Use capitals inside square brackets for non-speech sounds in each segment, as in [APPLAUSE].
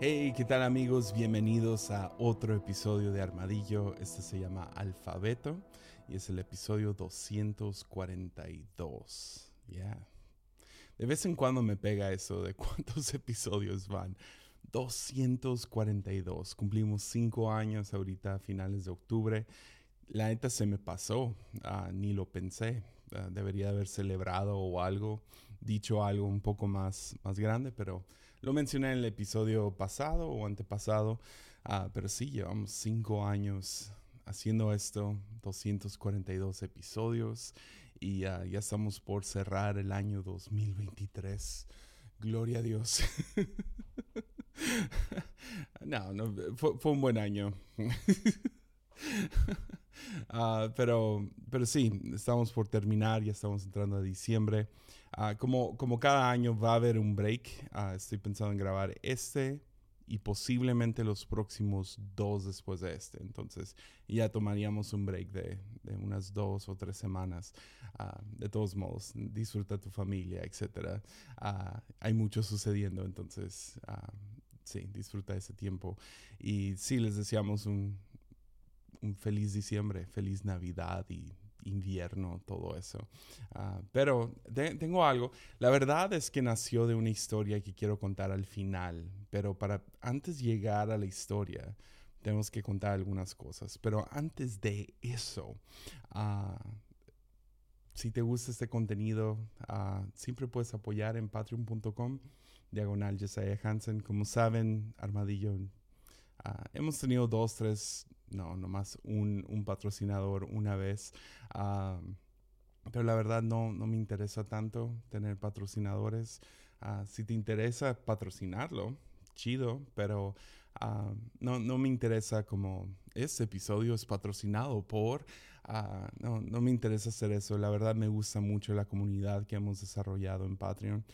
Hey, ¿qué tal amigos? Bienvenidos a otro episodio de Armadillo. Este se llama Alfabeto y es el episodio 242. Ya. De vez en cuando me pega eso de [LAUGHS] cuántos episodios van. 242. Cumplimos cinco años ahorita finales de octubre. La neta se me pasó, ah, ni lo pensé. Ah, debería haber celebrado o algo, dicho algo un poco más, más grande, pero lo mencioné en el episodio pasado o antepasado. Ah, pero sí, llevamos cinco años haciendo esto, 242 episodios y ya estamos por cerrar el año 2023. Gloria a Dios. [LAUGHS] no, no fue, un buen año. [LAUGHS] Ah, pero, pero sí, estamos por terminar, ya estamos entrando a diciembre. Ah, como, como cada año va a haber un break, ah, estoy pensando en grabar este y posiblemente los próximos dos después de este. Entonces ya tomaríamos un break de, de unas dos o tres semanas. de todos modos, disfruta tu familia, etc. hay mucho sucediendo, entonces sí, disfruta ese tiempo. Y sí, les deseamos un, un feliz diciembre, feliz Navidad y invierno, todo eso. Ah, pero tengo algo. La verdad es que nació de una historia que quiero contar al final, pero para antes llegar a la historia, tenemos que contar algunas cosas. Pero antes de eso, uh, si te gusta este contenido, uh, siempre puedes apoyar en patreon.com, diagonal Jesiah Hansen. Como saben, Armadillo, hemos tenido dos, tres no, nomás un, un patrocinador una vez. pero la verdad no, no, me interesa tanto tener patrocinadores. Ah, si te interesa patrocinarlo, chido, pero no, no, me interesa como este episodio es patrocinado por, no, no, me interesa hacer eso. La verdad me gusta mucho la comunidad que hemos desarrollado en Patreon.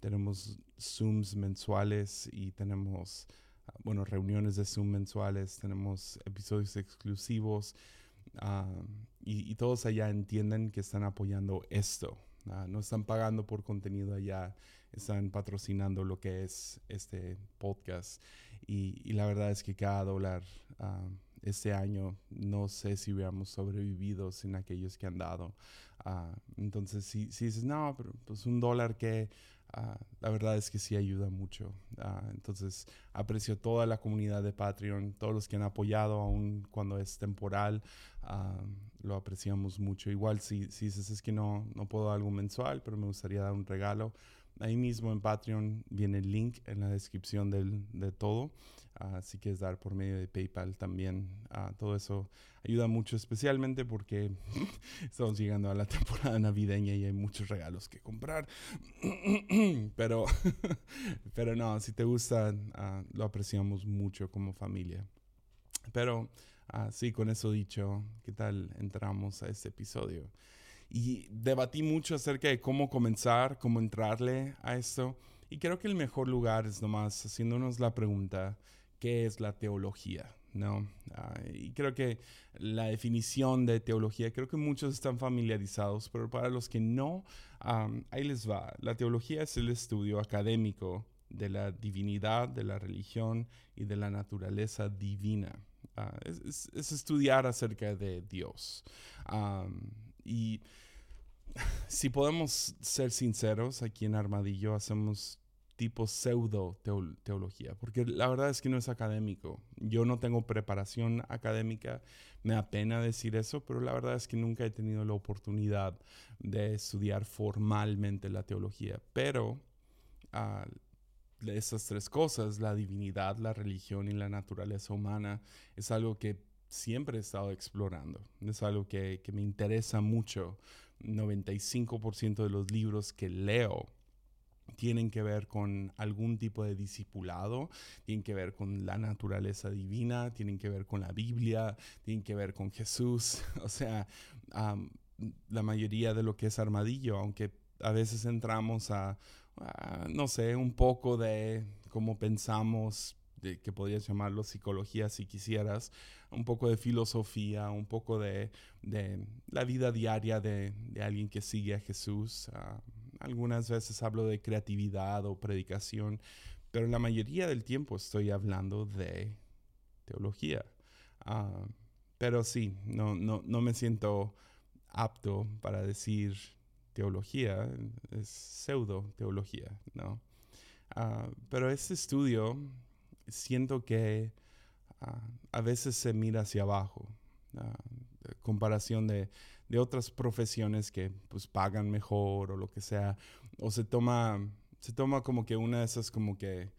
tenemos Zooms mensuales y tenemos bueno, reuniones de Zoom mensuales, tenemos episodios exclusivos ah, y, todos allá entienden que están apoyando esto. Ah, no están pagando por contenido allá, están patrocinando lo que es este podcast. Y, la verdad es que cada dólar uh, este año no sé si hubiéramos sobrevivido sin aquellos que han dado. entonces, si, si dices, no, pero pues un dólar que Ah, la verdad es que sí ayuda mucho. Ah, entonces, aprecio toda la comunidad de Patreon, todos los que han apoyado, aun cuando es temporal, ah, lo apreciamos mucho. Igual si, si dices es que no, no puedo dar algo mensual, pero me gustaría dar un regalo, Ahí mismo en Patreon viene el link en la descripción del, de todo. Uh, si quieres dar por medio de PayPal también, uh, todo eso ayuda mucho, especialmente porque [LAUGHS] estamos llegando a la temporada navideña y hay muchos regalos que comprar. [CLEARS THROAT] pero, [LAUGHS] pero no, si te gusta, ah, lo apreciamos mucho como familia. Pero sí, con eso dicho, ¿qué tal entramos a este episodio? y debatí mucho acerca de cómo comenzar, cómo entrarle a esto. Y creo que el mejor lugar es nomás haciéndonos la pregunta, ¿qué es la teología? ¿No? Ah, y creo que la definición de teología, creo que muchos están familiarizados, pero para los que no, ahí les va. La teología es el estudio académico de la divinidad, de la religión y de la naturaleza divina. Ah, es, estudiar acerca de Dios. y [LAUGHS] si podemos ser sinceros, aquí en Armadillo hacemos tipo pseudo teología, porque la verdad es que no es académico. Yo no tengo preparación académica, me da pena decir eso, pero la verdad es que nunca he tenido la oportunidad de estudiar formalmente la teología. Pero uh, esas tres cosas, la divinidad, la religión y la naturaleza humana, es algo que siempre he estado explorando, es algo que, que me interesa mucho 95% de los libros que leo tienen que ver con algún tipo de discipulado, tienen que ver con la naturaleza divina, tienen que ver con la Biblia, tienen que ver con Jesús. [LAUGHS] O sea, la mayoría de lo que es armadillo, aunque a veces entramos a, no sé, un poco de cómo pensamos, de, que podrías llamarlo psicología si quisieras, un poco de filosofía, un poco de, la vida diaria de, alguien que sigue a Jesús. Ah, algunas veces hablo de creatividad o predicación, pero la mayoría del tiempo estoy hablando de teología. Ah, pero sí, no, no, no me siento apto para decir teología, es pseudo teología, ¿no? Ah, pero este estudio siento que ah, a veces se mira hacia abajo, comparación de, de, otras profesiones que pues pagan mejor o lo que sea, o se toma, se toma como que una de esas como que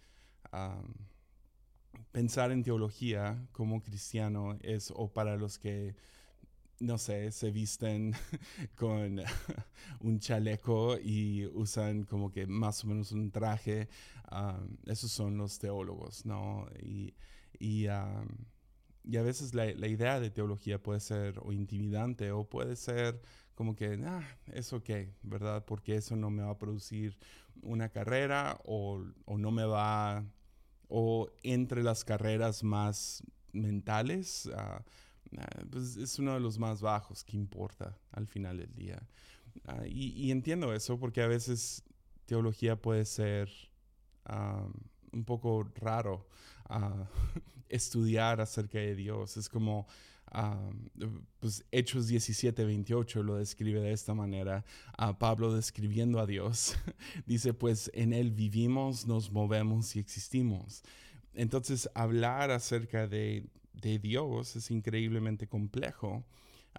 pensar en teología como cristiano es o para los que no sé, se visten [LAUGHS] con [LAUGHS] un chaleco y usan como que más o menos un traje. esos son los teólogos, ¿no? Y, y, a veces la, idea de teología puede ser o intimidante o puede ser como que, ah, es ok, ¿verdad? Porque eso no me va a producir una carrera o, o no me va, o entre las carreras más mentales, uh, pues es uno de los más bajos que importa al final del día. Ah, y, entiendo eso porque a veces teología puede ser un poco raro ah, [LAUGHS] estudiar acerca de Dios. Es como pues Hechos 17, 28 lo describe de esta manera. Pablo describiendo a Dios [LAUGHS] dice, pues en Él vivimos, nos movemos y existimos. Entonces, hablar acerca de de Dios es increíblemente complejo,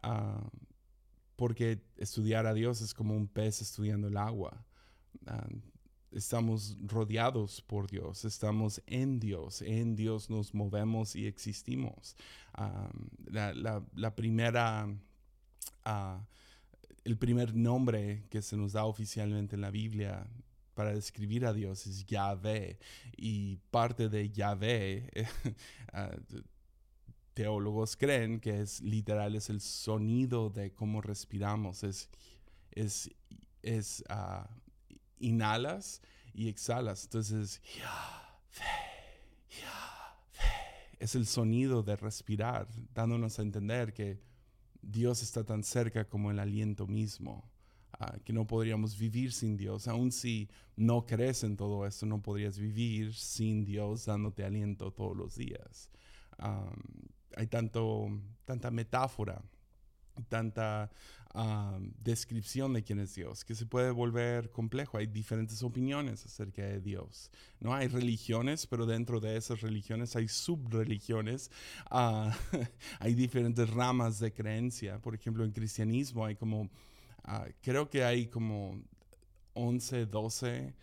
ah, porque estudiar a Dios es como un pez estudiando el agua. Ah, estamos rodeados por Dios, estamos en Dios, en Dios nos movemos y existimos. Ah, la, primera, el primer nombre que se nos da oficialmente en la Biblia para describir a Dios es Yahvé. Y parte de Yahvé [LAUGHS] teólogos creen que es literal, es el sonido de cómo respiramos, es, es, es uh, inhalas y exhalas. Entonces, es el sonido de respirar, dándonos a entender que Dios está tan cerca como el aliento mismo. Uh, que no podríamos vivir sin Dios. Aun si no crees en todo esto, no podrías vivir sin Dios dándote aliento todos los días. Hay tanto, tanta metáfora, tanta ah, descripción de quién es Dios, que se puede volver complejo. Hay diferentes opiniones acerca de Dios. No hay religiones, pero dentro de esas religiones hay subreligiones. Uh, [LAUGHS] hay diferentes ramas de creencia. Por ejemplo, en cristianismo hay como, ah, creo que hay como 11, 12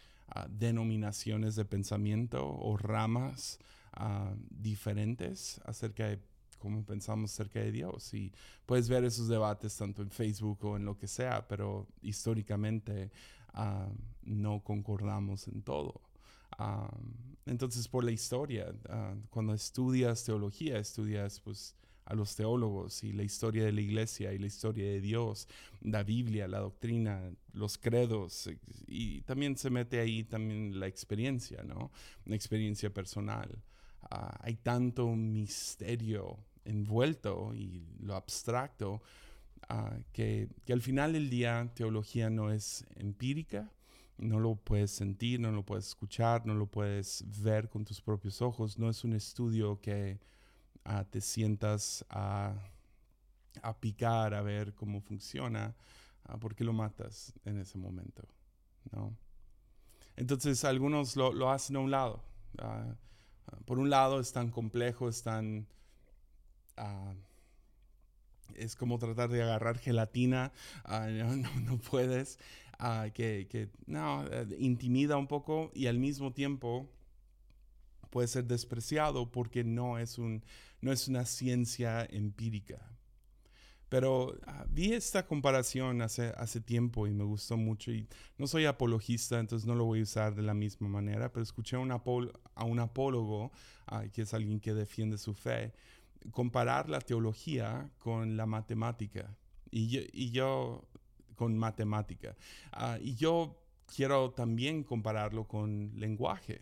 denominaciones de pensamiento o ramas diferentes acerca de cómo pensamos acerca de Dios. Y puedes ver esos debates tanto en Facebook o en lo que sea, pero históricamente ah, no concordamos en todo. Ah, entonces, por la historia, ah, cuando estudias teología, estudias pues a los teólogos y la historia de la iglesia y la historia de Dios, la Biblia, la doctrina, los credos, y también se mete ahí también la experiencia, ¿no? Una experiencia personal. hay tanto misterio envuelto y lo abstracto, ah, que, al final del día teología no es empírica, no lo puedes sentir, no lo puedes escuchar, no lo puedes ver con tus propios ojos, no es un estudio que ah, te sientas a, picar, a ver cómo funciona, uh, porque lo matas en ese momento, ¿no? Entonces algunos lo, lo hacen a un lado. por un lado es tan complejo, es tan Ah, es como tratar de agarrar gelatina, ah, [LAUGHS] no, puedes, ah, que, no, eh, intimida un poco y al mismo tiempo puede ser despreciado porque no es, un, no es una ciencia empírica. Pero vi esta comparación hace, hace tiempo y me gustó mucho y no soy apologista, entonces no lo voy a usar de la misma manera, pero escuché a un, a un apólogo, que es alguien que defiende su fe, comparar la teología con la matemática. Y yo, y yo con matemática. Ah, y yo quiero también compararlo con lenguaje,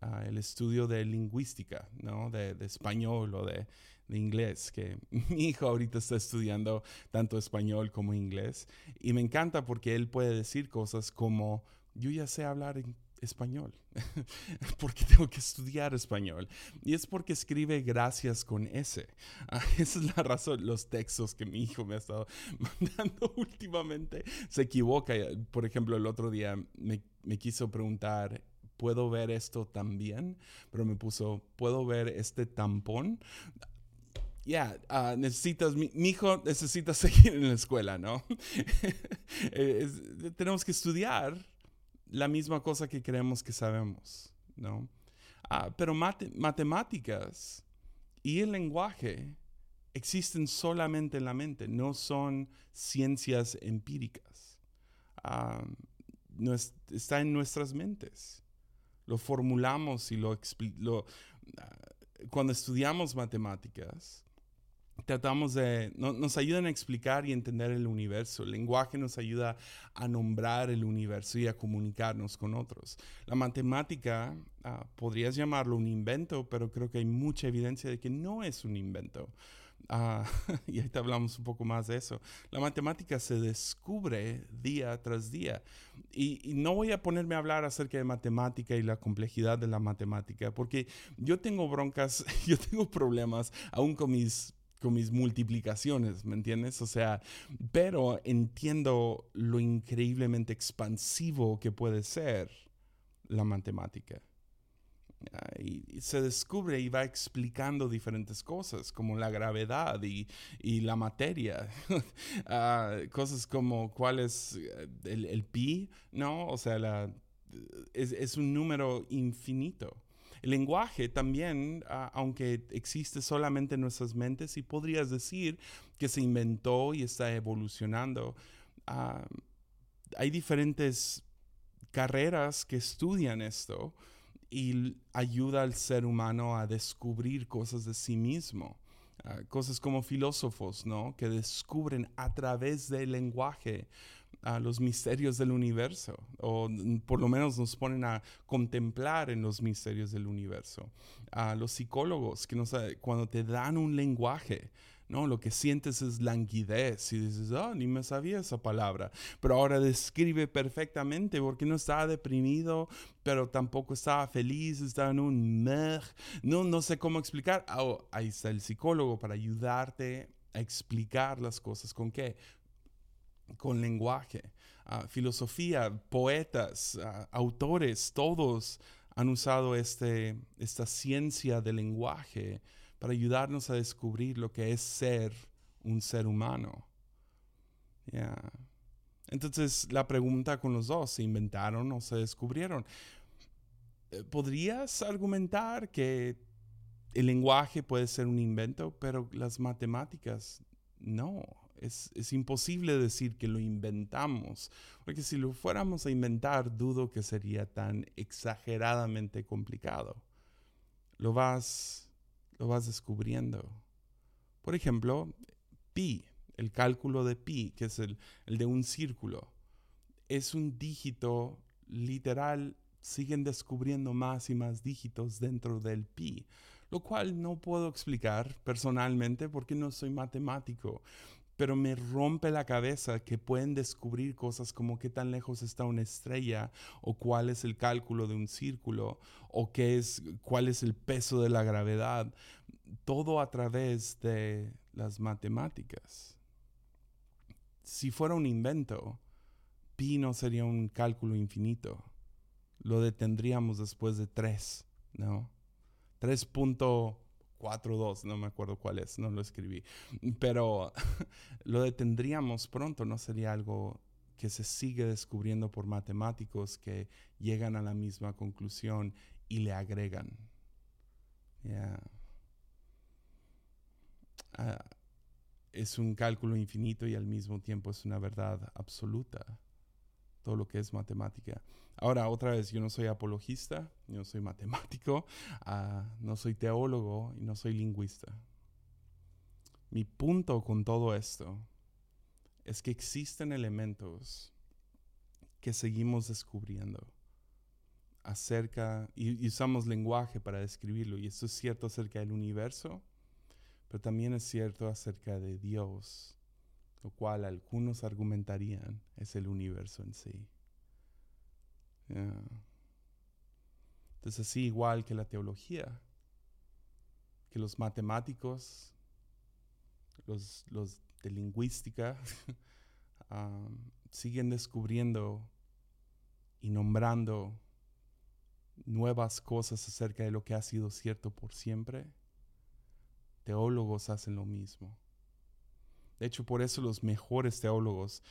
ah, el estudio de lingüística, ¿no? de, español o de, inglés, que [LAUGHS] mi hijo ahorita está estudiando tanto español como inglés. Y me encanta porque él puede decir cosas como, yo ya sé hablar español, [LAUGHS] porque tengo que estudiar español. Y es porque escribe gracias con S. Ah, [LAUGHS] esa es la razón. Los textos que mi hijo me ha estado [LAUGHS] mandando últimamente se equivoca. Por ejemplo, el otro día me, me quiso preguntar, ¿puedo ver esto también? Pero me puso, ¿puedo ver este tampón? ya, ah, necesitas, mi, hijo necesita seguir en la escuela, ¿no? Eh, tenemos que estudiar la misma cosa que creemos que sabemos, ¿no? Ah, pero matemáticas y el lenguaje existen solamente en la mente, no son ciencias empíricas. Ah, no está en nuestras mentes. Lo formulamos y lo, lo cuando estudiamos matemáticas, tratamos de, nos ayudan a explicar y entender el universo. El lenguaje nos ayuda a nombrar el universo y a comunicarnos con otros. La matemática, ah, podrías llamarlo un invento, pero creo que hay mucha evidencia de que no es un invento. Uh, [LAUGHS] y ahorita hablamos un poco más de eso. La matemática se descubre día tras día. Y, y, no voy a ponerme a hablar acerca de matemática y la complejidad de la matemática, porque yo tengo broncas, [LAUGHS] yo tengo problemas aún con mis con mis multiplicaciones, ¿me entiendes? O sea, pero entiendo lo increíblemente expansivo que puede ser la matemática. Y, se descubre y va explicando diferentes cosas, como la gravedad y, la materia. [LAUGHS] Ah, cosas como cuál es eh, el, pi, ¿no? O sea, es un número infinito. El lenguaje también, aunque existe solamente en nuestras mentes, y podrías decir que se inventó y está evolucionando, ah, hay diferentes carreras que estudian esto y ayuda al ser humano a descubrir cosas de sí mismo. Ah, cosas como filósofos, ¿no? Que descubren a través del lenguaje a los misterios del universo, o por lo menos nos ponen a contemplar en los misterios del universo. A los psicólogos que nos, cuando te dan un lenguaje, ¿no? Lo que sientes es languidez y dices, oh, ni me sabía esa palabra, pero ahora describe perfectamente porque no estaba deprimido, pero tampoco estaba feliz, estaba en un meh, no, no sé cómo explicar. Oh, ahí está el psicólogo para ayudarte a explicar las cosas con qué, con lenguaje. Ah, filosofía, poetas, ah, autores, todos han usado este, esta ciencia del lenguaje para ayudarnos a descubrir lo que es ser un ser humano. Entonces, la pregunta con los dos, ¿se inventaron o se descubrieron? Eh, ¿Podrías argumentar que el lenguaje puede ser un invento, pero las matemáticas no? Es, imposible decir que lo inventamos, porque si lo fuéramos a inventar, dudo que sería tan exageradamente complicado. Lo vas, lo vas descubriendo. Por ejemplo, pi, el cálculo de pi, que es el, el de un círculo, es un dígito literal, siguen descubriendo más y más dígitos dentro del pi lo cual no puedo explicar personalmente porque no soy matemático pero me rompe la cabeza que pueden descubrir cosas como qué tan lejos está una estrella o cuál es el cálculo de un círculo o qué es cuál es el peso de la gravedad, todo a través de las matemáticas. Si fuera un invento, pi no sería un cálculo infinito. Lo detendríamos después de tres, ¿no? 4.2, no me acuerdo cuál es, no lo escribí, pero [LAUGHS] lo detendríamos pronto, no sería algo que se sigue descubriendo por matemáticos que llegan a la misma conclusión y le agregan. Ah, es un cálculo infinito y al mismo tiempo es una verdad absoluta todo lo que es matemática. Ahora, otra vez, yo no soy apologista, yo no soy matemático, [LAUGHS] ah, no soy teólogo y no soy lingüista. Mi punto con todo esto es que existen elementos que seguimos descubriendo acerca, y, usamos lenguaje para describirlo, y esto es cierto acerca del universo, pero también es cierto acerca de Dios lo cual algunos argumentarían es el universo en sí. Entonces así igual que la teología, que los matemáticos, los, los de lingüística, [LAUGHS] siguen descubriendo y nombrando nuevas cosas acerca de lo que ha sido cierto por siempre, teólogos hacen lo mismo. De hecho, por eso los mejores teólogos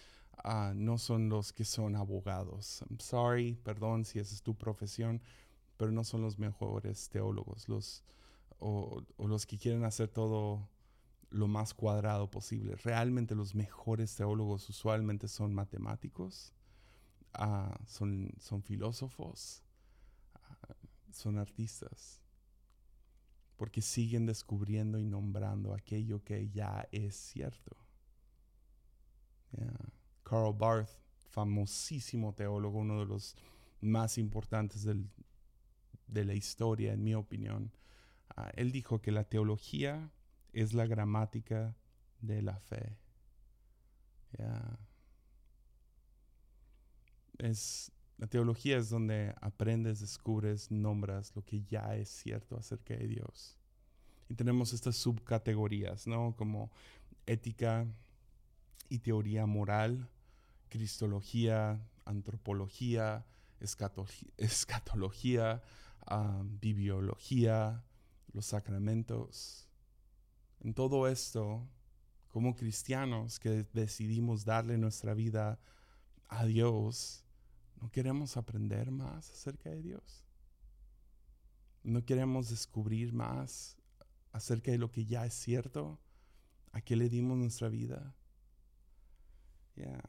ah, no son los que son abogados. I'm sorry, perdón si esa es tu profesión, pero no son los mejores teólogos, los, o, los que quieren hacer todo lo más cuadrado posible. Realmente los mejores teólogos usualmente son matemáticos, ah, son, son filósofos, ah, son artistas, porque siguen descubriendo y nombrando aquello que ya es cierto. Karl Barth, famosísimo teólogo, uno de los más importantes del, de la historia, en mi opinión, ah, él dijo que la teología es la gramática de la fe. Es, la teología es donde aprendes, descubres, nombras lo que ya es cierto acerca de Dios. Y tenemos estas subcategorías, ¿no? Como ética y teoría moral, cristología, antropología, escatología, [LAUGHS] bibliología, los sacramentos. En todo esto, como cristianos que decidimos darle nuestra vida a Dios, ¿no queremos aprender más acerca de Dios? ¿No queremos descubrir más acerca de lo que ya es cierto? ¿A qué le dimos nuestra vida? Ya.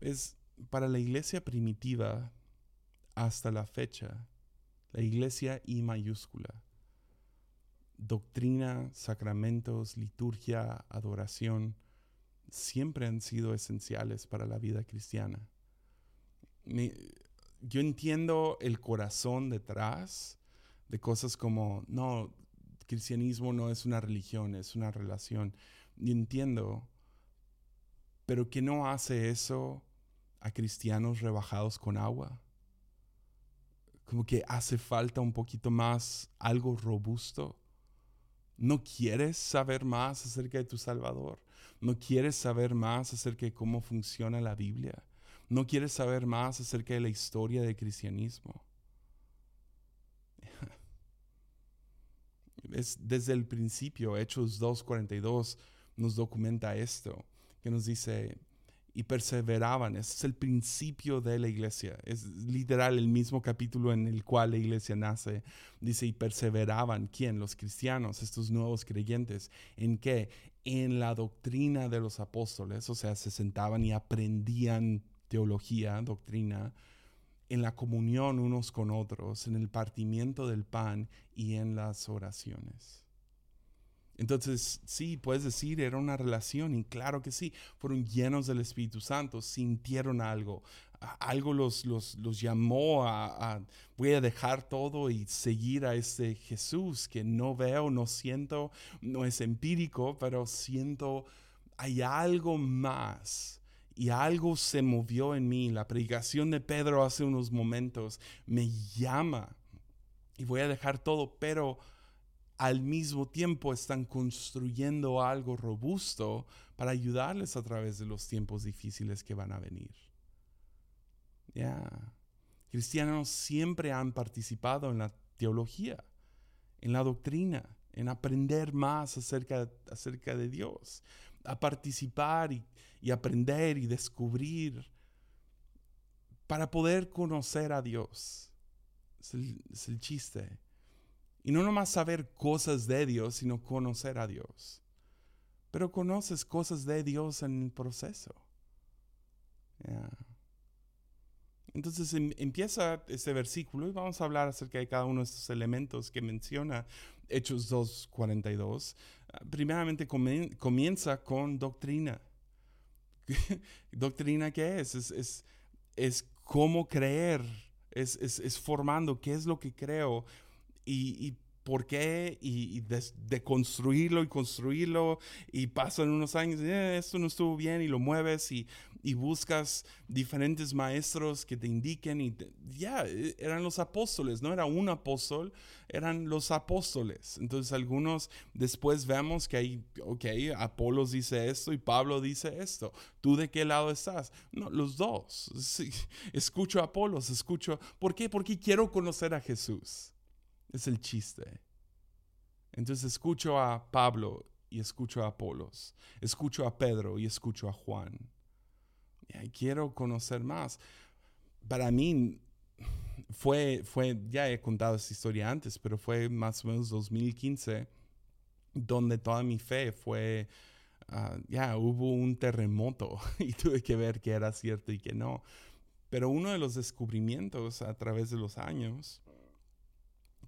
Es para la iglesia primitiva hasta la fecha, la iglesia I mayúscula. Doctrina, sacramentos, liturgia, adoración, siempre han sido esenciales para la vida cristiana. yo entiendo el corazón detrás de cosas como, no, cristianismo no es una religión, es una relación. Y entiendo, pero que no hace eso a cristianos rebajados con agua. Como que hace falta un poquito más algo robusto. ¿No quieres saber más acerca de tu Salvador? ¿No quieres saber más acerca de cómo funciona la Biblia? ¿No quieres saber más acerca de la historia del cristianismo? [LAUGHS] Es desde el principio, Hechos 2.42 nos documenta esto, que nos dice, y perseveraban. Ese es el principio de la iglesia. Es literal el mismo capítulo en el cual la iglesia nace. Dice, y perseveraban. ¿Quién? Los cristianos, estos nuevos creyentes. ¿En qué? En la doctrina de los apóstoles. O sea, se sentaban y aprendían teología, doctrina, en la comunión unos con otros, en el partimiento del pan y en las oraciones. Entonces, sí, puedes decir, era una relación, y claro que sí, fueron llenos del Espíritu Santo, sintieron algo, algo los, los, llamó a, voy a dejar todo y seguir a este Jesús que no veo, no siento, no es empírico, pero siento, hay algo más. Y algo se movió en mí. La predicación de Pedro hace unos momentos me llama. Y voy a dejar todo, pero al mismo tiempo están construyendo algo robusto para ayudarles a través de los tiempos difíciles que van a venir. Ya. Cristianos siempre han participado en la teología, en la doctrina, en aprender más acerca, acerca de Dios, a participar y, aprender y descubrir para poder conocer a Dios. Es el chiste. Y no nomás saber cosas de Dios, sino conocer a Dios. Pero conoces cosas de Dios en el proceso. Entonces em, empieza este versículo y vamos a hablar acerca de cada uno de estos elementos que menciona Hechos 2.42. Ah, primeramente comienza con doctrina. [LAUGHS] ¿Doctrina qué es? Es, es, es cómo creer, es, es, formando qué es lo que creo, y, por qué y, de, construirlo y construirlo y pasan unos años, eh, esto no estuvo bien y lo mueves y, y buscas diferentes maestros que te indiquen y ya, e, eran los apóstoles, no era un apóstol, eran los apóstoles. Entonces algunos después vemos que hay, ok, Apolos dice esto y Pablo dice esto. ¿Tú de qué lado estás? No, los dos. [LAUGHS] Escucho a Apolos, escucho. ¿Por qué? Porque quiero conocer a Jesús. Es el chiste. Entonces escucho a Pablo y escucho a Apolos. Escucho a Pedro y escucho a Juan. Y quiero conocer más. Para mí fue, fue, ya he contado esta historia antes, pero fue más o menos 2015 donde toda mi fe fue, ah, ya hubo un terremoto [LAUGHS] y tuve que ver que era cierto y que no. Pero uno de los descubrimientos a través de los años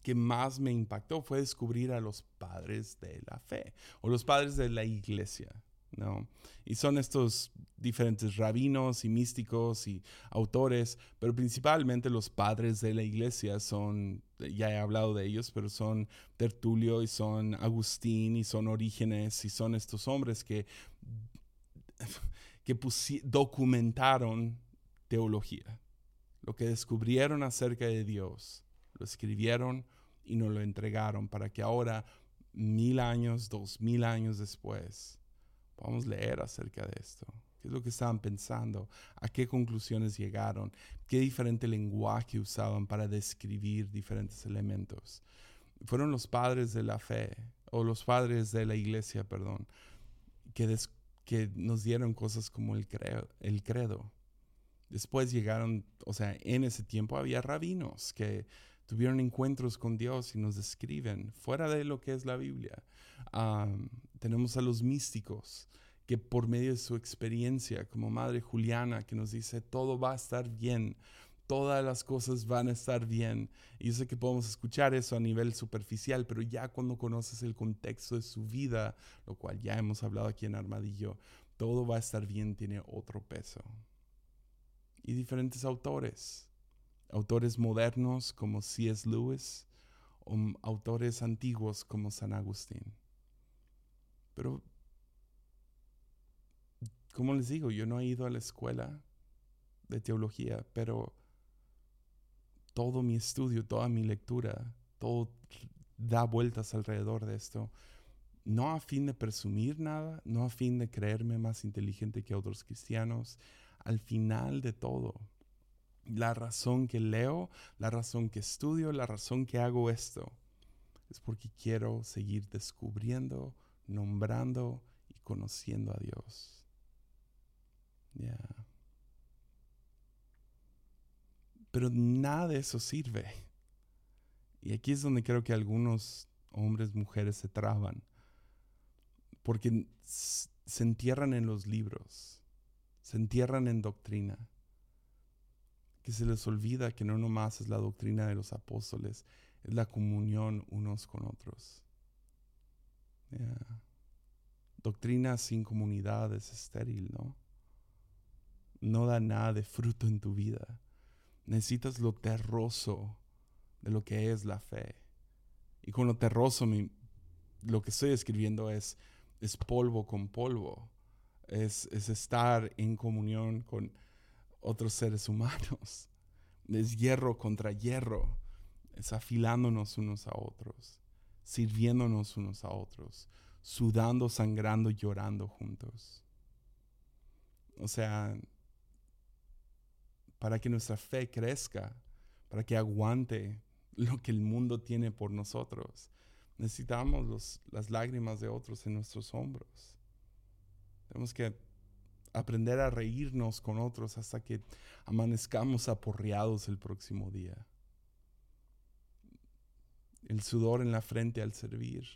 que más me impactó fue descubrir a los padres de la fe o los padres de la iglesia. ¿no? Y son estos diferentes rabinos y místicos y autores, pero principalmente los padres de la iglesia son, ya he hablado de ellos, pero son Tertulio y son Agustín y son Orígenes y son estos hombres que, que documentaron teología, lo que descubrieron acerca de Dios lo escribieron y nos lo entregaron para que ahora, mil años, dos mil años después, podamos leer acerca de esto. ¿Qué es lo que estaban pensando? ¿A qué conclusiones llegaron? ¿Qué diferente lenguaje usaban para describir diferentes elementos? Fueron los padres de la fe, o los padres de la iglesia, perdón, que, que nos dieron cosas como el, el credo. Después llegaron, o sea, en ese tiempo había rabinos que tuvieron encuentros con Dios y nos describen fuera de lo que es la Biblia. tenemos a los místicos que por medio de su experiencia, como Madre Juliana, que nos dice, todo va a estar bien, todas las cosas van a estar bien. Y yo sé que podemos escuchar eso a nivel superficial, pero ya cuando conoces el contexto de su vida, lo cual ya hemos hablado aquí en Armadillo, todo va a estar bien, tiene otro peso. Y diferentes autores autores modernos como C.S. Lewis o autores antiguos como San Agustín. Pero, como les digo, yo no he ido a la escuela de teología, pero todo mi estudio, toda mi lectura, todo da vueltas alrededor de esto. No a fin de presumir nada, no a fin de creerme más inteligente que otros cristianos. Al final de todo, la razón que leo, la razón que estudio, la razón que hago esto, es porque quiero seguir descubriendo, nombrando y conociendo a Dios. Pero nada de eso sirve. Y aquí es donde creo que algunos hombres, mujeres se traban. Porque se entierran en los libros, se entierran en doctrina que se les olvida que no nomás es la doctrina de los apóstoles, es la comunión unos con otros. Doctrina sin comunidad es estéril, ¿no? No da nada de fruto en tu vida. Necesitas lo terroso de lo que es la fe. Y con lo terroso lo que estoy escribiendo es, es polvo con polvo. Es, es estar en comunión con, otros seres humanos. [LAUGHS] Es hierro contra hierro. Es afilándonos unos a otros, sirviéndonos unos a otros, sudando, sangrando, llorando juntos. O sea, para que nuestra fe crezca, para que aguante [LAUGHS] lo que el mundo tiene por nosotros, necesitamos las lágrimas de otros en nuestros hombros. Tenemos que aprender a reírnos con otros hasta que amanezcamos aporreados el próximo día. El sudor en la frente al servir.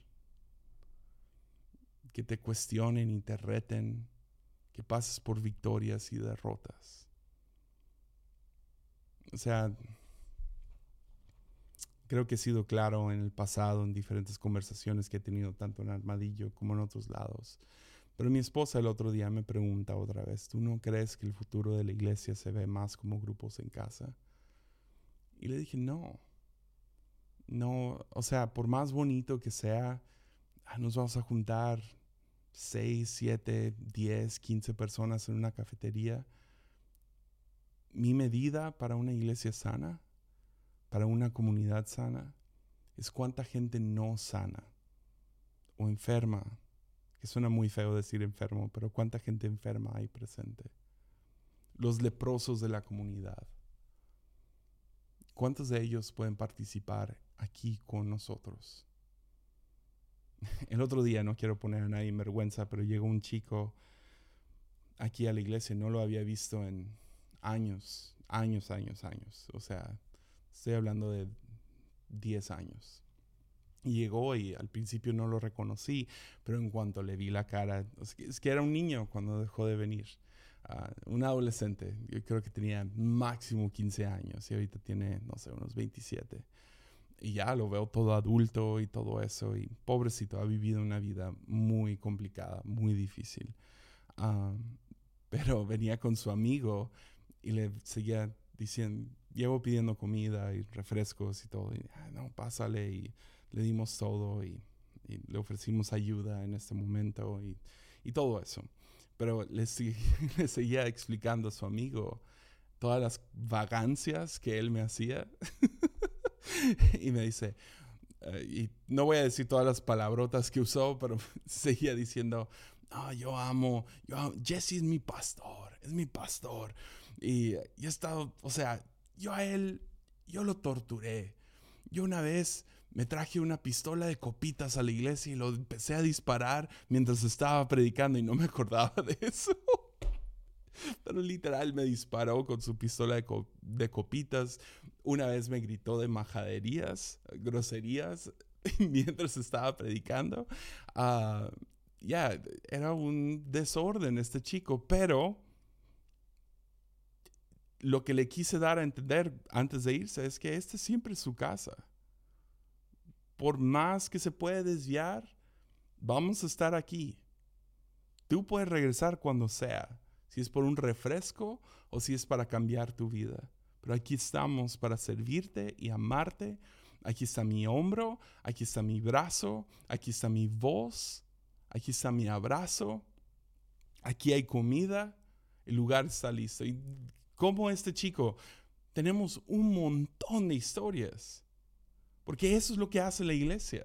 Que te cuestionen y te reten. Que pases por victorias y derrotas. O sea, creo que he sido claro en el pasado en diferentes conversaciones que he tenido tanto en Armadillo como en otros lados. Pero mi esposa el otro día me pregunta otra vez, ¿tú no crees que el futuro de la iglesia se ve más como grupos en casa? Y le dije, no, no, o sea, por más bonito que sea, ah, nos vamos a juntar 6, 7, 10, 15 personas en una cafetería. Mi medida para una iglesia sana, para una comunidad sana, es cuánta gente no sana o enferma, que suena muy feo decir enfermo, pero cuánta gente enferma hay presente. Los leprosos de la comunidad. ¿Cuántos de ellos pueden participar aquí con nosotros? [LAUGHS] El otro día, no quiero poner a nadie en vergüenza, pero llegó un chico aquí a la iglesia, no lo había visto en años, años, años, años. O sea, estoy hablando de 10 años. Llegó y al principio no lo reconocí, pero en cuanto le vi la cara, es que era un niño cuando dejó de venir. Ah, un adolescente, yo creo que tenía máximo 15 años y ahorita tiene, no sé, unos 27 y ya lo veo todo adulto y todo eso. Y pobrecito, ha vivido una vida muy complicada, muy difícil. pero venía con su amigo y le seguía diciendo, llevo pidiendo comida y refrescos y todo. Y, ah, no, pásale. Y le dimos todo y, le ofrecimos ayuda en este momento y, y todo eso. Pero le, [LAUGHS] le seguía explicando a su amigo todas las vagancias que él me hacía. [LAUGHS] y me dice, eh, y no voy a decir todas las palabrotas que usó, pero [LAUGHS] seguía diciendo, yo amo, yo Jesse es mi pastor, es mi pastor. Y yo he estado, o sea, yo a él, yo lo torturé. Yo una vez me traje una pistola de copitas a la iglesia y lo empecé a disparar mientras estaba predicando y no me acordaba de eso. [LAUGHS] Pero literal me disparó con su pistola de, copitas. Una vez me gritó de majaderías, groserías, [LAUGHS] mientras estaba predicando. Ah, ya, era un desorden este chico, pero lo que le quise dar a entender antes de irse es que este siempre es su casa. Por más que se puede desviar, vamos a estar aquí. Tú puedes regresar cuando sea si es por un refresco o si es para cambiar tu vida. Pero aquí estamos para servirte y amarte. Aquí está mi hombro, aquí está mi brazo, aquí está mi voz, aquí está mi abrazo. Aquí hay comida, el lugar está listo. Y como este chico, tenemos un montón de historias. Porque eso es lo que hace la iglesia.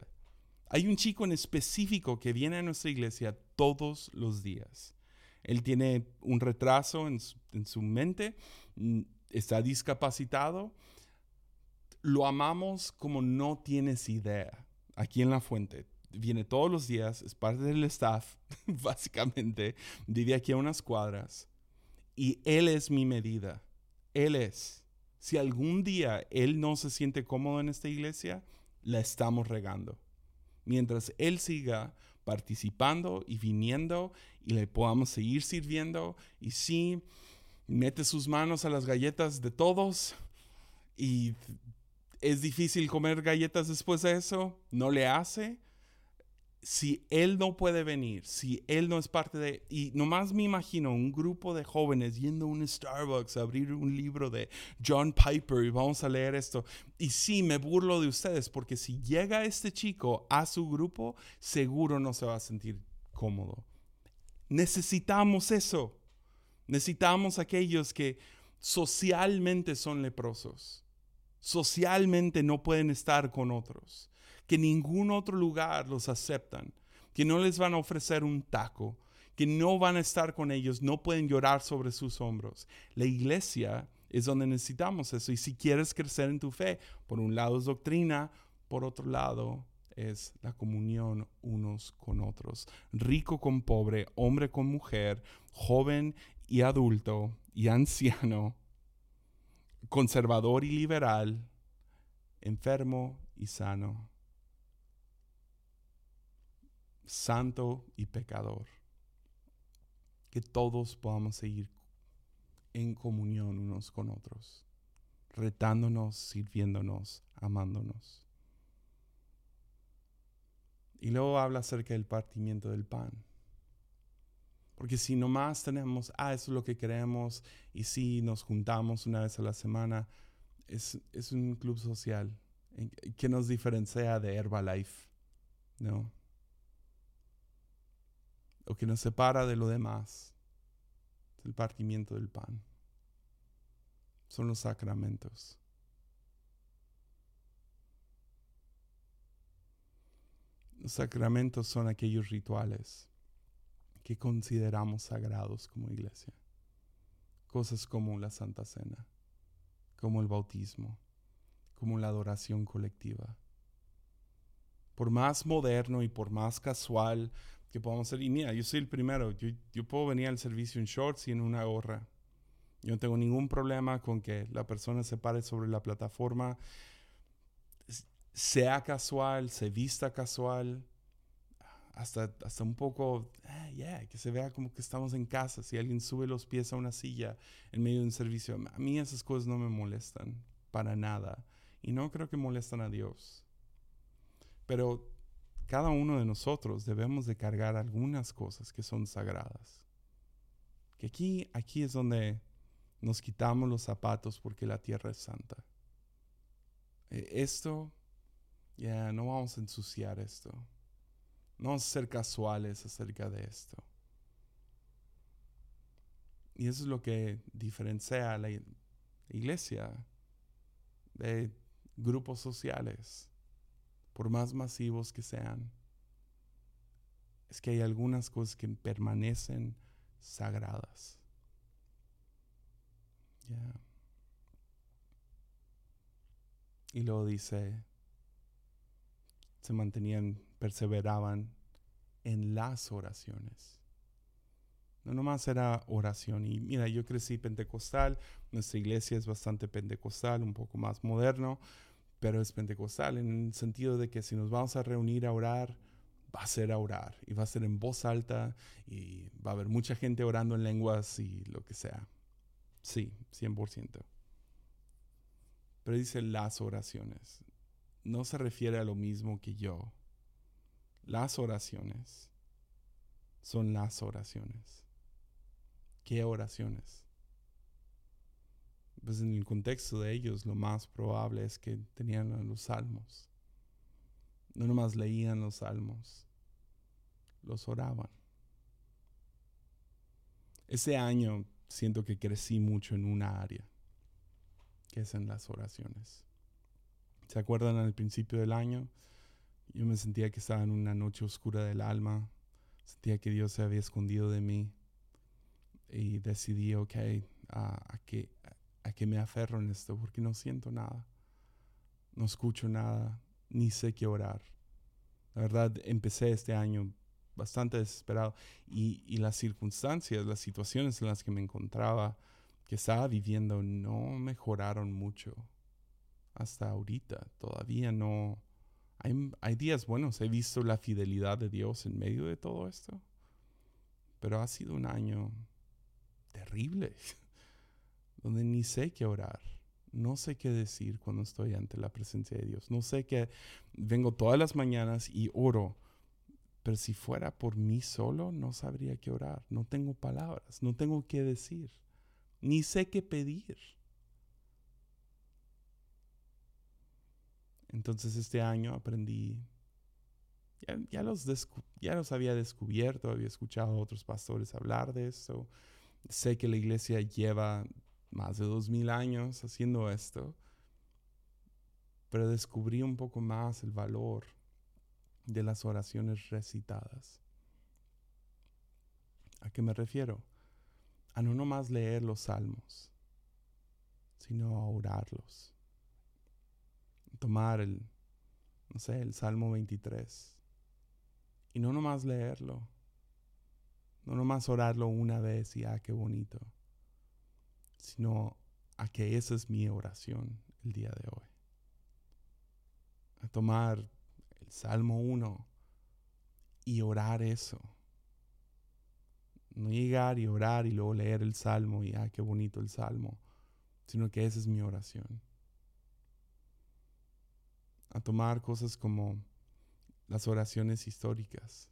Hay un chico en específico que viene a nuestra iglesia todos los días. Él tiene un retraso en su, mente, mm, está discapacitado. Lo amamos como no tienes idea. Aquí en la fuente. Viene todos los días, es parte del staff, [LAUGHS] básicamente. Vive aquí a unas cuadras. Y Él es mi medida. Él es. Si algún día Él no se siente cómodo en esta iglesia, la estamos regando. Mientras Él siga participando y viniendo y le podamos seguir sirviendo. Y sí, mete sus manos a las galletas de todos y es difícil comer galletas después de eso, no le hace, si él no puede venir, si él no es parte de... Y nomás me imagino un grupo de jóvenes yendo a un Starbucks a abrir un libro de John Piper y vamos a leer esto. Y sí, me burlo de ustedes porque si llega este chico a su grupo, seguro no se va a sentir cómodo. Necesitamos eso. Necesitamos aquellos que socialmente son leprosos. Socialmente no pueden estar con otros que ningún otro lugar los aceptan, que no les van a ofrecer un taco, que no van a estar con ellos, no pueden llorar sobre sus hombros. La iglesia es donde necesitamos eso. Y si quieres crecer en tu fe, por un lado es doctrina, por otro lado es la comunión unos con otros. Rico con pobre, hombre con mujer, joven y adulto y anciano, conservador y liberal, enfermo y sano santo y pecador. Que todos podamos seguir en comunión unos con otros, retándonos, sirviéndonos, amándonos. Y luego habla acerca del partimiento del pan. Porque si nomás tenemos, ah, eso es lo que queremos, y si nos juntamos una vez a la semana, es, es un club social, ¿Qué nos diferencia de Herbalife? ¿No? O que nos separa de lo demás. el partimiento del pan. Son los sacramentos. Los sacramentos son aquellos rituales que consideramos sagrados como iglesia. Cosas como la Santa Cena, como el bautismo, como la adoración colectiva. Por más moderno y por más casual que podamos ser, y mira, yo soy el primero, yo, yo puedo venir al servicio en shorts y en una gorra. Yo no tengo ningún problema con que la persona se pare sobre la plataforma sea casual, se vista casual, hasta, hasta un poco, eh, que se vea como que estamos en casa. Si alguien sube los pies a una silla en medio de un servicio, a mí esas cosas no me molestan para nada. Y no creo que molestan a Dios. Pero cada uno de nosotros debemos de cargar algunas cosas que son sagradas. Que aquí, aquí es donde nos quitamos los zapatos porque la tierra es santa. Eh, esto ya, no vamos a ensuciar esto. No vamos a ser casuales acerca de esto. Y eso es lo que diferencia a la iglesia de grupos sociales, por más masivos que sean. Es que hay algunas cosas que permanecen sagradas. Y luego dice, se mantenían, perseveraban en las oraciones. No nomás era oración. Y mira, yo crecí pentecostal, nuestra iglesia es bastante pentecostal, un poco más moderno, pero es pentecostal en el sentido de que si nos vamos a reunir a orar, va a ser a orar y va a ser en voz alta y va a haber mucha gente orando en lenguas y lo que sea. Sí, 100%. Pero dice las oraciones no se refiere a lo mismo que yo. Las oraciones son las oraciones. ¿Qué oraciones? Pues en el contexto de ellos lo más probable es que tenían los salmos. No nomás leían los salmos, los oraban. Ese año siento que crecí mucho en una área, que es en las oraciones. ¿Se acuerdan al principio del año? Yo me sentía que estaba en una noche oscura del alma. Sentía que Dios se había escondido de mí. Y decidí, ok, a, que, a que me aferro en esto porque no siento nada. No escucho nada, ni sé qué orar. La verdad, empecé este año bastante desesperado y, y, las circunstancias, las situaciones en las que me encontraba, que estaba viviendo, no mejoraron mucho hasta ahorita. Todavía no... Hay, hay días buenos, he visto la fidelidad de Dios en medio de todo esto, pero ha sido un año terrible, [LAUGHS] donde ni sé qué orar, no sé qué decir cuando estoy ante la presencia de Dios, no sé qué, vengo todas las mañanas y oro, pero si fuera por mí solo, no sabría qué orar, no tengo palabras, no tengo qué decir, ni sé qué pedir. Entonces este año aprendí, ya, los, ya los había descubierto, había escuchado a otros pastores hablar de eso. Sé que la iglesia lleva más de dos mil años haciendo esto, pero descubrí un poco más el valor de las oraciones recitadas. ¿A qué me refiero? A no nomás leer los salmos, sino a orarlos tomar el, no sé, el Salmo 23 y no nomás leerlo, no nomás orarlo una vez y ah, qué bonito, sino a que esa es mi oración el día de hoy. A tomar el Salmo 1 y orar eso. No llegar y orar y luego leer el Salmo y ah, qué bonito el Salmo, sino que esa es mi oración a tomar cosas como las oraciones históricas,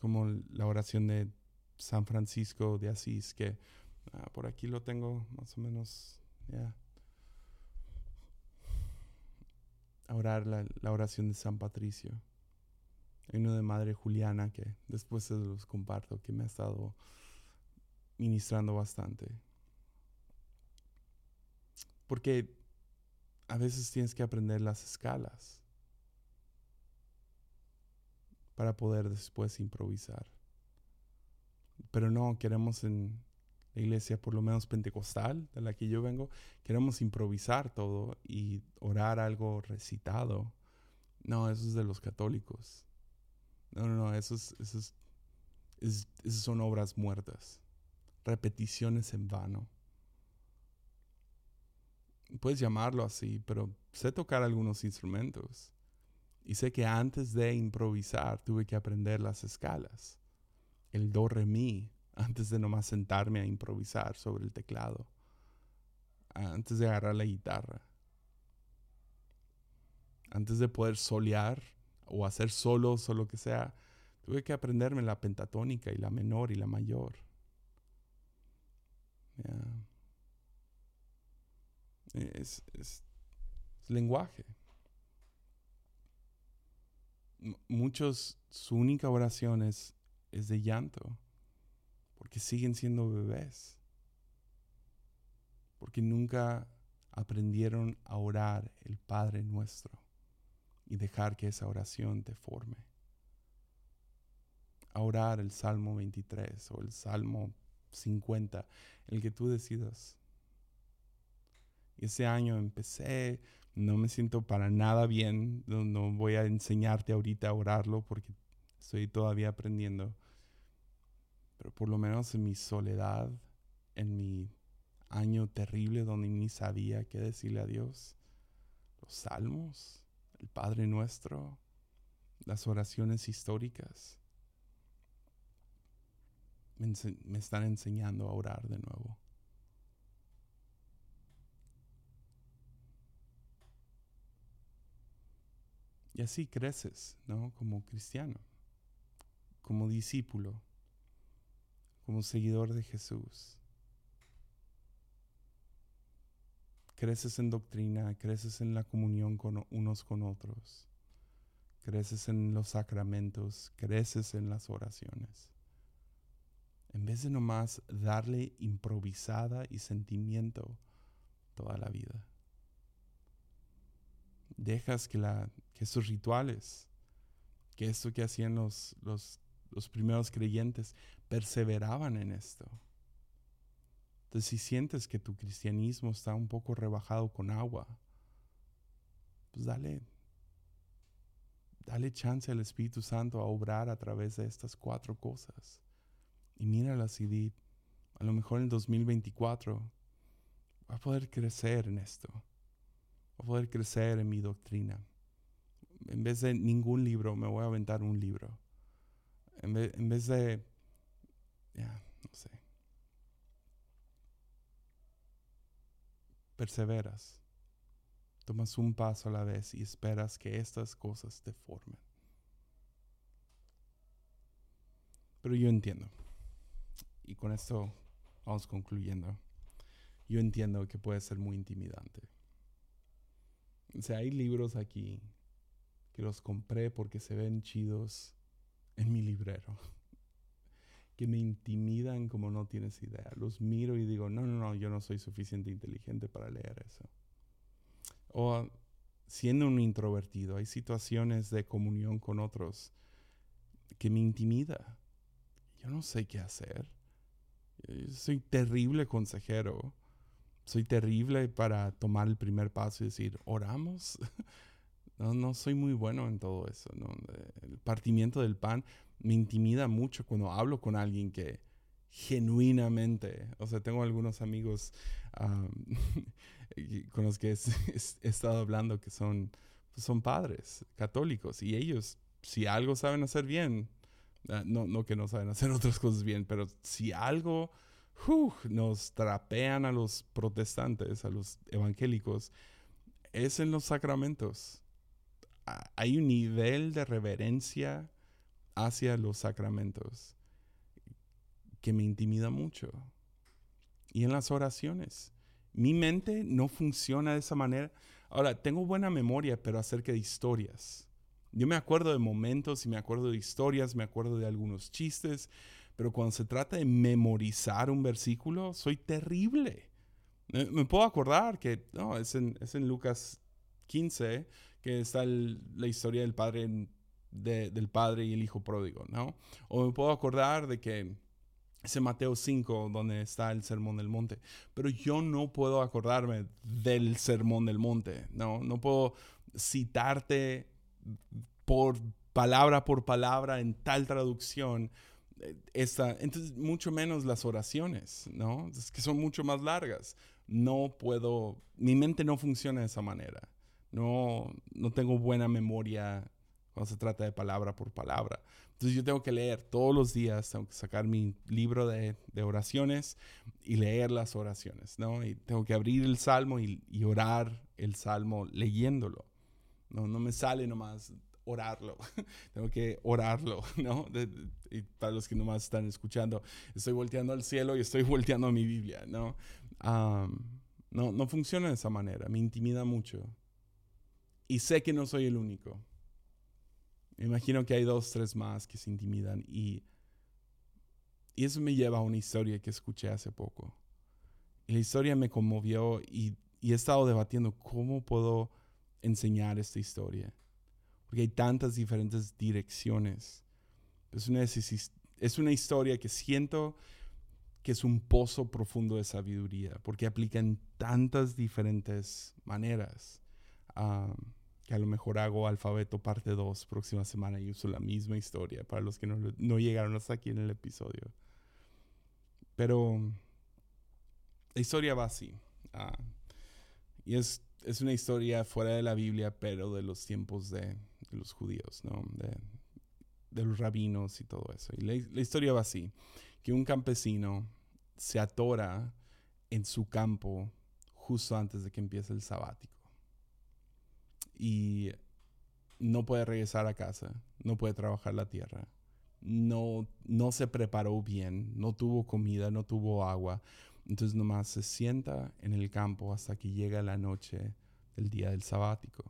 como la oración de San Francisco de Asís, que ah, por aquí lo tengo más o menos, ya. orar la, la oración de San Patricio. Hay uno de Madre Juliana que después se los comparto, que me ha estado ministrando bastante. Porque a veces tienes que aprender las escalas para poder después improvisar. Pero no, queremos en la iglesia, por lo menos pentecostal, de la que yo vengo, queremos improvisar todo y orar algo recitado. No, eso es de los católicos. No, no, no, eso es, eso es, son obras muertas, repeticiones en vano. Puedes llamarlo así, pero sé tocar algunos instrumentos. Y sé que antes de improvisar tuve que aprender las escalas. El do, re, mi, antes de nomás sentarme a improvisar sobre el teclado. Antes de agarrar la guitarra. Antes de poder solear o hacer solos o lo que sea, tuve que aprenderme la pentatónica y la menor y la mayor. Es, es, lenguaje. muchos, su única oración es, es de llanto, porque siguen siendo bebés, porque nunca aprendieron a orar el Padre nuestro y dejar que esa oración te forme. A orar el Salmo 23 o el Salmo 50, el que tú decidas. Ese año empecé, no me siento para nada bien, no, no voy a enseñarte ahorita a orarlo porque estoy todavía aprendiendo. Pero por lo menos en mi soledad, en mi año terrible donde ni sabía qué decirle a Dios, los salmos, el Padre Nuestro, las oraciones históricas, me, están enseñando a orar de nuevo. Y así creces, ¿no? Como cristiano, como discípulo, como seguidor de Jesús. creces en doctrina, creces en la comunión con unos con otros, creces en los sacramentos, creces en las oraciones. En vez de nomás darle improvisada y sentimiento toda la vida. Dejas que, la, que esos rituales, que esto que hacían los, los, los primeros creyentes, perseveraban en esto entonces, si sientes que tu cristianismo está un poco rebajado con agua, pues dale, dale chance al Espíritu Santo a obrar a través de estas cuatro cosas. Y míralas y di, a lo mejor en el 2024 va a poder crecer en esto, va a poder crecer en mi doctrina. En vez de ningún libro, me voy a aventar un libro. En vez, de, ya, no sé. Perseveras, tomas un paso a la vez y esperas que estas cosas te formen. Pero yo entiendo, y con esto vamos concluyendo, yo entiendo que puede ser muy intimidante. O sea, hay libros aquí que los compré porque se ven chidos en mi librero que me intimidan como no tienes idea. Los miro y digo, no, no, no, yo no soy suficiente inteligente para leer eso. O siendo un introvertido, hay situaciones de comunión con otros que me intimida. Yo no sé qué hacer. soy terrible consejero. Soy terrible para tomar el primer paso y decir, oramos. [LAUGHS] no, no soy muy bueno en todo eso. El partimiento del pan me intimida mucho cuando hablo con alguien que genuinamente, o sea, tengo algunos amigos [LAUGHS] con los que he, estado hablando que son, pues, son padres católicos y ellos, si algo saben hacer bien, ah, no, no que no saben hacer [LAUGHS] otras cosas bien, pero si algo nos trapean a los protestantes, a los evangélicos, es en los sacramentos. Hay un nivel de reverencia hacia los sacramentos que me intimida mucho. Y en las oraciones. Mi mente no funciona de esa manera. Ahora, tengo buena memoria, pero acerca de historias. Yo me acuerdo de momentos y me acuerdo de historias, me acuerdo de algunos chistes, pero cuando se trata de memorizar un versículo, soy terrible. Me, puedo acordar que, no, es en, es en Lucas 15, que está la historia del padre, del padre y el hijo pródigo, ¿no? O me puedo acordar de que es Mateo 5 donde está el sermón del monte. Pero yo no puedo acordarme del sermón del monte, ¿no? No puedo citarte por palabra por palabra en tal traducción. Eh, esta, entonces, mucho menos las oraciones, ¿no? Es que son mucho más largas. No puedo, mi mente no funciona de esa manera. No, no tengo buena memoria cuando se trata de palabra por palabra. Entonces yo tengo que leer todos los días, tengo que sacar mi libro de, oraciones y leer las oraciones, ¿no? Y tengo que abrir el salmo y, orar el salmo leyéndolo. No, no me sale nomás orarlo, [LAUGHS] tengo que orarlo, [LAUGHS] ¿no? y para los que nomás están escuchando, estoy volteando al cielo y estoy [LAUGHS] volteando a mi Biblia, ¿no? no, no funciona de esa manera, me intimida mucho. Y sé que no soy el único. Me imagino que hay dos, tres más que se intimidan y, y eso me lleva a una historia que escuché hace poco. Y la historia me conmovió y, y he estado debatiendo cómo puedo enseñar esta historia. Porque hay tantas diferentes direcciones. Es una, es una historia que siento que es un pozo profundo de sabiduría, porque aplica en tantas diferentes maneras que a lo mejor hago alfabeto parte 2 próxima semana y uso la misma historia para los que no, no llegaron hasta aquí en el episodio. Pero la historia va así. Ah, y es, es, una historia fuera de la Biblia, pero de los tiempos de, los judíos, ¿no? De, de, los rabinos y todo eso. Y la, la historia va así, que un campesino se atora en su campo justo antes de que empiece el sabático y no puede regresar a casa, no puede trabajar la tierra, no, no se preparó bien, no tuvo comida, no tuvo agua. Entonces nomás se sienta en el campo hasta que llega la noche del día del sabático.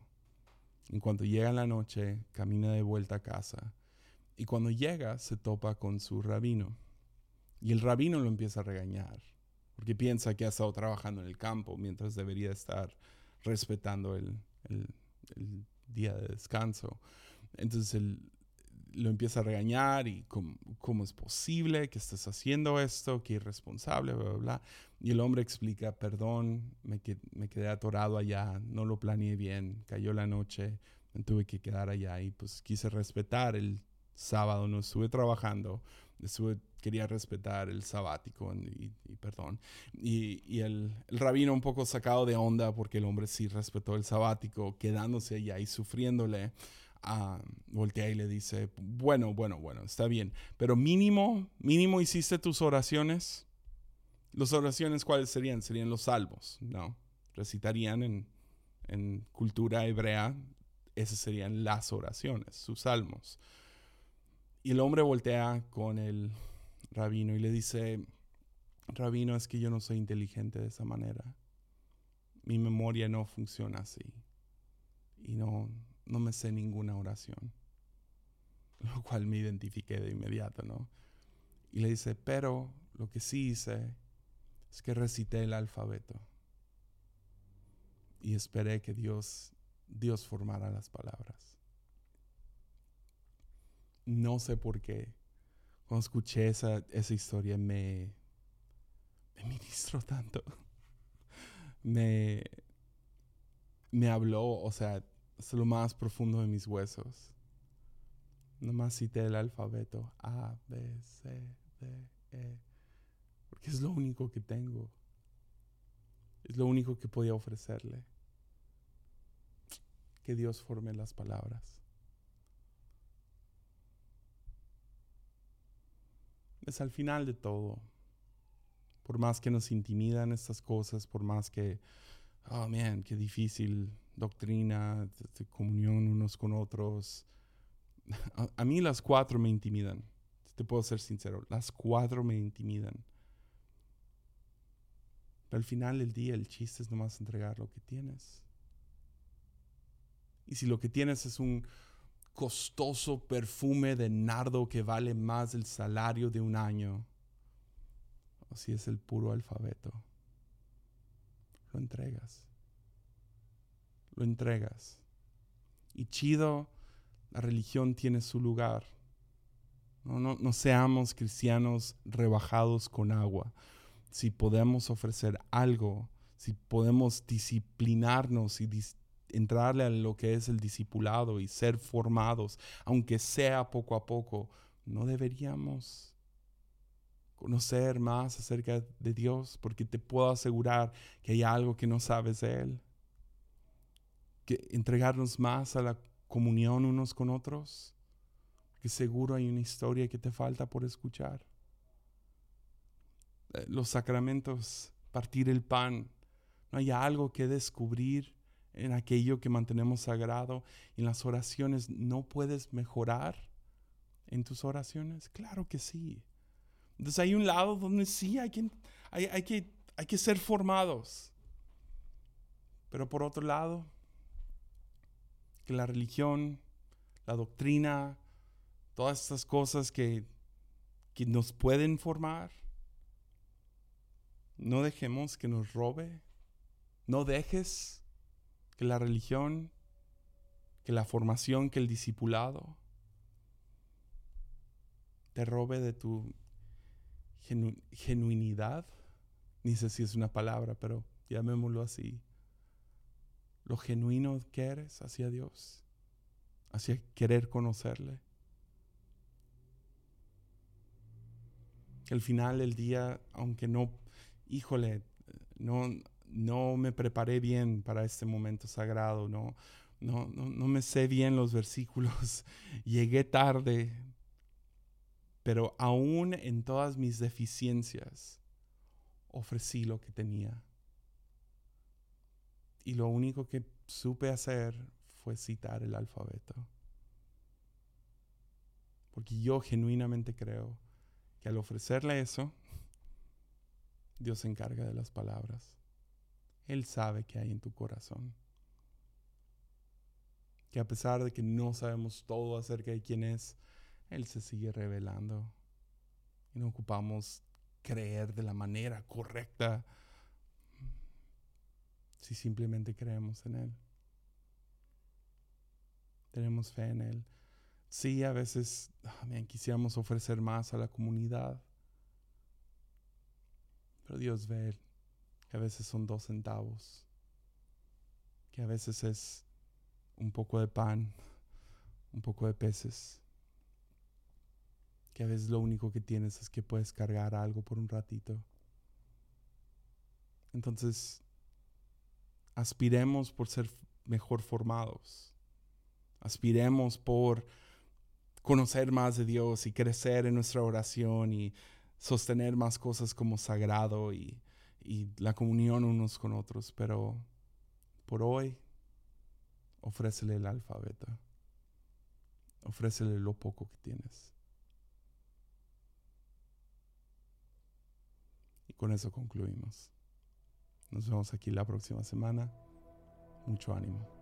En cuanto llega la noche, camina de vuelta a casa. Y cuando llega, se topa con su rabino. Y el rabino lo empieza a regañar, porque piensa que ha estado trabajando en el campo mientras debería estar respetando el, el día de descanso. Entonces él lo empieza a regañar y cómo, es posible que estés haciendo esto, que irresponsable, bla, bla, bla. Y el hombre explica, perdón, me, me quedé atorado allá, no lo planeé bien, cayó la noche, me tuve que quedar allá y pues quise respetar el sábado, no estuve trabajando, estuve quería respetar el sabático y, perdón. Y, el, rabino un poco sacado de onda porque el hombre sí respetó el sabático, quedándose allá y sufriéndole, uh, voltea y le dice, bueno, bueno, bueno, está bien, pero mínimo, mínimo hiciste tus oraciones. ¿Las oraciones cuáles serían? Serían los salmos, ¿no? Recitarían en, en cultura hebrea, esas serían las oraciones, sus salmos. Y el hombre voltea con el rabino y le dice, rabino, es que yo no soy inteligente de esa manera. Mi memoria no funciona así. Y no, no me sé ninguna oración. [LAUGHS] Lo cual me identifiqué de inmediato, ¿no? Y le dice, pero lo que sí hice es que recité el alfabeto. Y esperé que Dios, Dios formara las palabras. No sé por qué cuando escuché esa, esa historia me, me ministró tanto. [LAUGHS] me, me habló, o sea, hasta lo más profundo de mis huesos. Nomás cité el alfabeto A, B, C, D, E. Porque es lo único que tengo. Es lo único que podía ofrecerle. Que Dios forme las palabras. Es al final de todo. Por más que nos intimidan estas cosas, por más que, oh man, qué difícil doctrina, de, comunión unos con otros. [LAUGHS] A, mí las cuatro me intimidan. te puedo ser sincero, las cuatro me intimidan. Pero al final del día el chiste es nomás entregar lo que tienes. Y si lo que tienes es un costoso perfume de nardo que vale más del salario de un año, o si es el puro alfabeto, lo entregas. Lo entregas. Y chido, la religión tiene su lugar. No, no, no seamos cristianos rebajados con agua. Si podemos ofrecer algo, si podemos disciplinarnos y entrarle a lo que es el discipulado y ser formados, aunque sea poco a poco, no deberíamos conocer más acerca de Dios, porque te puedo asegurar que hay algo que no sabes de Él. Que entregarnos más a la comunión unos con otros, que seguro hay una historia que te falta por escuchar. Eh, los sacramentos, partir el pan, no hay algo que descubrir en aquello que mantenemos sagrado. En las oraciones, ¿no puedes mejorar en tus oraciones? Claro que sí. Entonces hay un lado donde sí hay que, hay, que, hay que ser formados. Pero por otro lado, que la religión, la doctrina, todas estas cosas que, que nos pueden formar, no dejemos que nos robe. No dejes que la religión, que la formación, que el discipulado te robe de tu genuinidad. Ni sé si es una palabra, pero llamémoslo así. Lo genuino que eres hacia Dios, hacia querer conocerle. al final del día, aunque no, híjole, no, no me preparé bien para este momento sagrado, no, no, no, me sé bien los versículos, [LAUGHS] llegué tarde, pero aún en todas mis deficiencias, ofrecí lo que tenía. Y lo único que supe hacer fue citar el alfabeto. Porque yo genuinamente creo que al ofrecerle eso, Dios se encarga de las palabras. Él sabe que hay en tu corazón. Que a pesar de que no sabemos todo acerca de quién es, Él se sigue revelando. Y no ocupamos creer de la manera correcta si simplemente creemos en Él. Tenemos fe en Él. Sí, a veces ah, quisiéramos ofrecer más a la comunidad. Pero Dios ve que a veces son dos centavos, que a veces es un poco de pan, un poco de peces, que a veces lo único que tienes es que puedes cargar algo por un ratito. Entonces, aspiremos por ser mejor formados. Aspiremos por conocer más de Dios y crecer en nuestra oración y sostener más cosas como sagrado y, la comunión unos con otros. Pero por hoy, ofrécele el alfabeto. Ofrécele lo poco que tienes. Y con eso concluimos. Nos vemos aquí la próxima semana. Mucho ánimo.